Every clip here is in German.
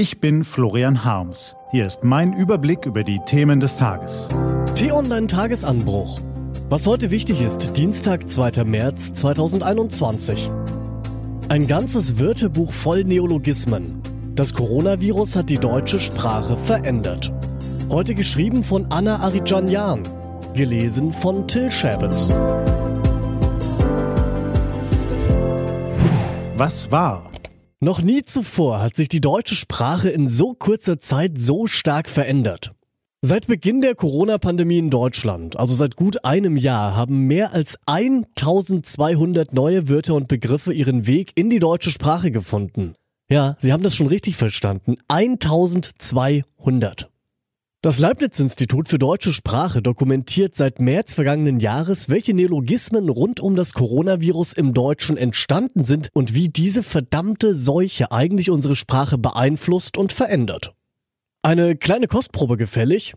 Ich bin Florian Harms. Hier ist mein Überblick über die Themen des Tages. T-Online Tagesanbruch. Was heute wichtig ist, Dienstag, 2. März 2021. Ein ganzes Wörterbuch voll Neologismen. Das Coronavirus hat die deutsche Sprache verändert. Heute geschrieben von Anna Arijanyan. Gelesen von Till Schäbitz. Was war? Noch nie zuvor hat sich die deutsche Sprache in so kurzer Zeit so stark verändert. Seit Beginn der Corona-Pandemie in Deutschland, also seit gut einem Jahr, haben mehr als 1200 neue Wörter und Begriffe ihren Weg in die deutsche Sprache gefunden. Ja, Sie haben das schon richtig verstanden. 1200. Das Leibniz-Institut für deutsche Sprache dokumentiert seit März vergangenen Jahres, welche Neologismen rund um das Coronavirus im Deutschen entstanden sind und wie diese verdammte Seuche eigentlich unsere Sprache beeinflusst und verändert. Eine kleine Kostprobe gefällig?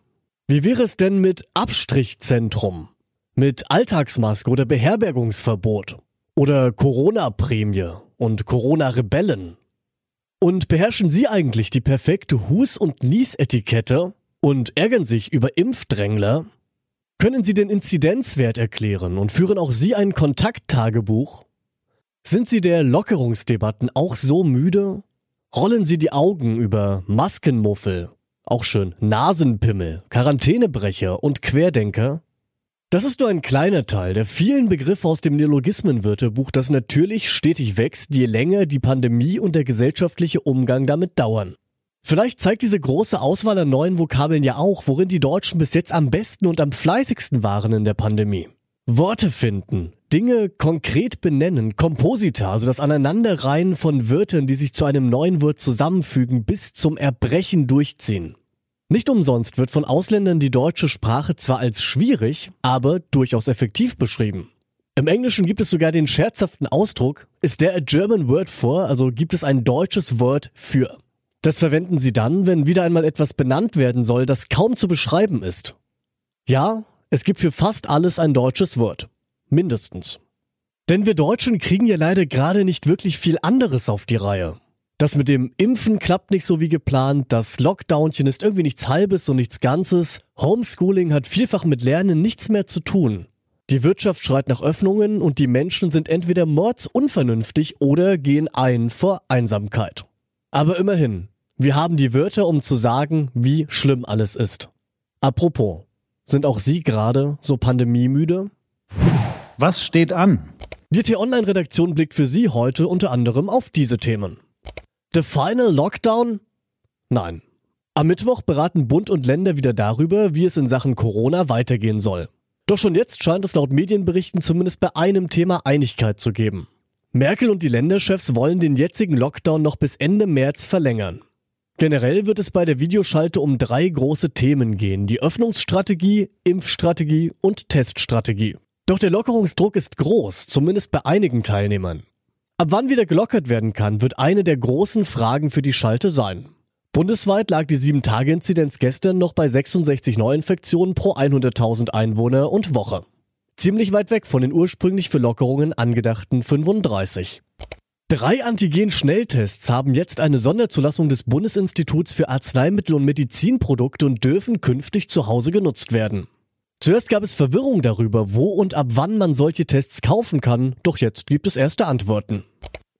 Wie wäre es denn mit Abstrichzentrum? Mit Alltagsmaske oder Beherbergungsverbot? Oder Corona-Prämie und Corona-Rebellen? Und beherrschen Sie eigentlich die perfekte Hus- und Nies-Etikette? Und ärgern sich über Impfdrängler? Können Sie den Inzidenzwert erklären und führen auch Sie ein Kontakttagebuch? Sind Sie der Lockerungsdebatten auch so müde? Rollen Sie die Augen über Maskenmuffel, auch schön Nasenpimmel, Quarantänebrecher und Querdenker? Das ist nur ein kleiner Teil der vielen Begriffe aus dem Neologismenwörterbuch, das natürlich stetig wächst, je länger die Pandemie und der gesellschaftliche Umgang damit dauern. Vielleicht zeigt diese große Auswahl an neuen Vokabeln ja auch, worin die Deutschen bis jetzt am besten und am fleißigsten waren in der Pandemie. Worte finden, Dinge konkret benennen, Komposita, also das Aneinanderreihen von Wörtern, die sich zu einem neuen Wort zusammenfügen, bis zum Erbrechen durchziehen. Nicht umsonst wird von Ausländern die deutsche Sprache zwar als schwierig, aber durchaus effektiv beschrieben. Im Englischen gibt es sogar den scherzhaften Ausdruck, ist there a German word for, also gibt es ein deutsches Wort für. Das verwenden sie dann, wenn wieder einmal etwas benannt werden soll, das kaum zu beschreiben ist. Ja, es gibt für fast alles ein deutsches Wort. Mindestens. Denn wir Deutschen kriegen ja leider gerade nicht wirklich viel anderes auf die Reihe. Das mit dem Impfen klappt nicht so wie geplant, das Lockdownchen ist irgendwie nichts Halbes und nichts Ganzes, Homeschooling hat vielfach mit Lernen nichts mehr zu tun. Die Wirtschaft schreit nach Öffnungen und die Menschen sind entweder mordsunvernünftig oder gehen ein vor Einsamkeit. Aber immerhin, wir haben die Wörter, um zu sagen, wie schlimm alles ist. Apropos, sind auch Sie gerade so pandemiemüde? Was steht an? Die T-Online-Redaktion blickt für Sie heute unter anderem auf diese Themen. The Final Lockdown? Nein. Am Mittwoch beraten Bund und Länder wieder darüber, wie es in Sachen Corona weitergehen soll. Doch schon jetzt scheint es laut Medienberichten zumindest bei einem Thema Einigkeit zu geben. Merkel und die Länderchefs wollen den jetzigen Lockdown noch bis Ende März verlängern. Generell wird es bei der Videoschalte um drei große Themen gehen. Die Öffnungsstrategie, Impfstrategie und Teststrategie. Doch der Lockerungsdruck ist groß, zumindest bei einigen Teilnehmern. Ab wann wieder gelockert werden kann, wird eine der großen Fragen für die Schalte sein. Bundesweit lag die 7-Tage-Inzidenz gestern noch bei 66 Neuinfektionen pro 100.000 Einwohner und Woche. Ziemlich weit weg von den ursprünglich für Lockerungen angedachten 35. Drei Antigen-Schnelltests haben jetzt eine Sonderzulassung des Bundesinstituts für Arzneimittel und Medizinprodukte und dürfen künftig zu Hause genutzt werden. Zuerst gab es Verwirrung darüber, wo und ab wann man solche Tests kaufen kann, doch jetzt gibt es erste Antworten.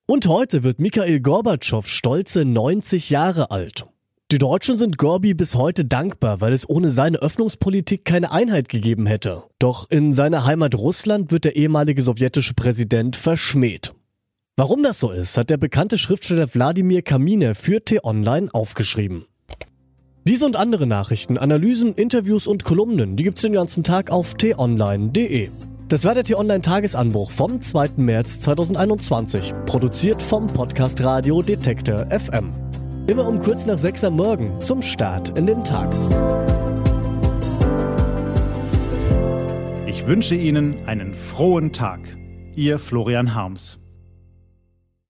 Und heute wird Mikhail Gorbatschow stolze 90 Jahre alt. Die Deutschen sind Gorbi bis heute dankbar, weil es ohne seine Öffnungspolitik keine Einheit gegeben hätte. Doch in seiner Heimat Russland wird der ehemalige sowjetische Präsident verschmäht. Warum das so ist, hat der bekannte Schriftsteller Wladimir Kamine für T-Online aufgeschrieben. Diese und andere Nachrichten, Analysen, Interviews und Kolumnen, die gibt's den ganzen Tag auf t-online.de. Das war der T-Online Tagesanbruch vom 2. März 2021, produziert vom Podcast Radio Detektor FM. Immer um kurz nach 6 am Morgen zum Start in den Tag. Ich wünsche Ihnen einen frohen Tag. Ihr Florian Harms.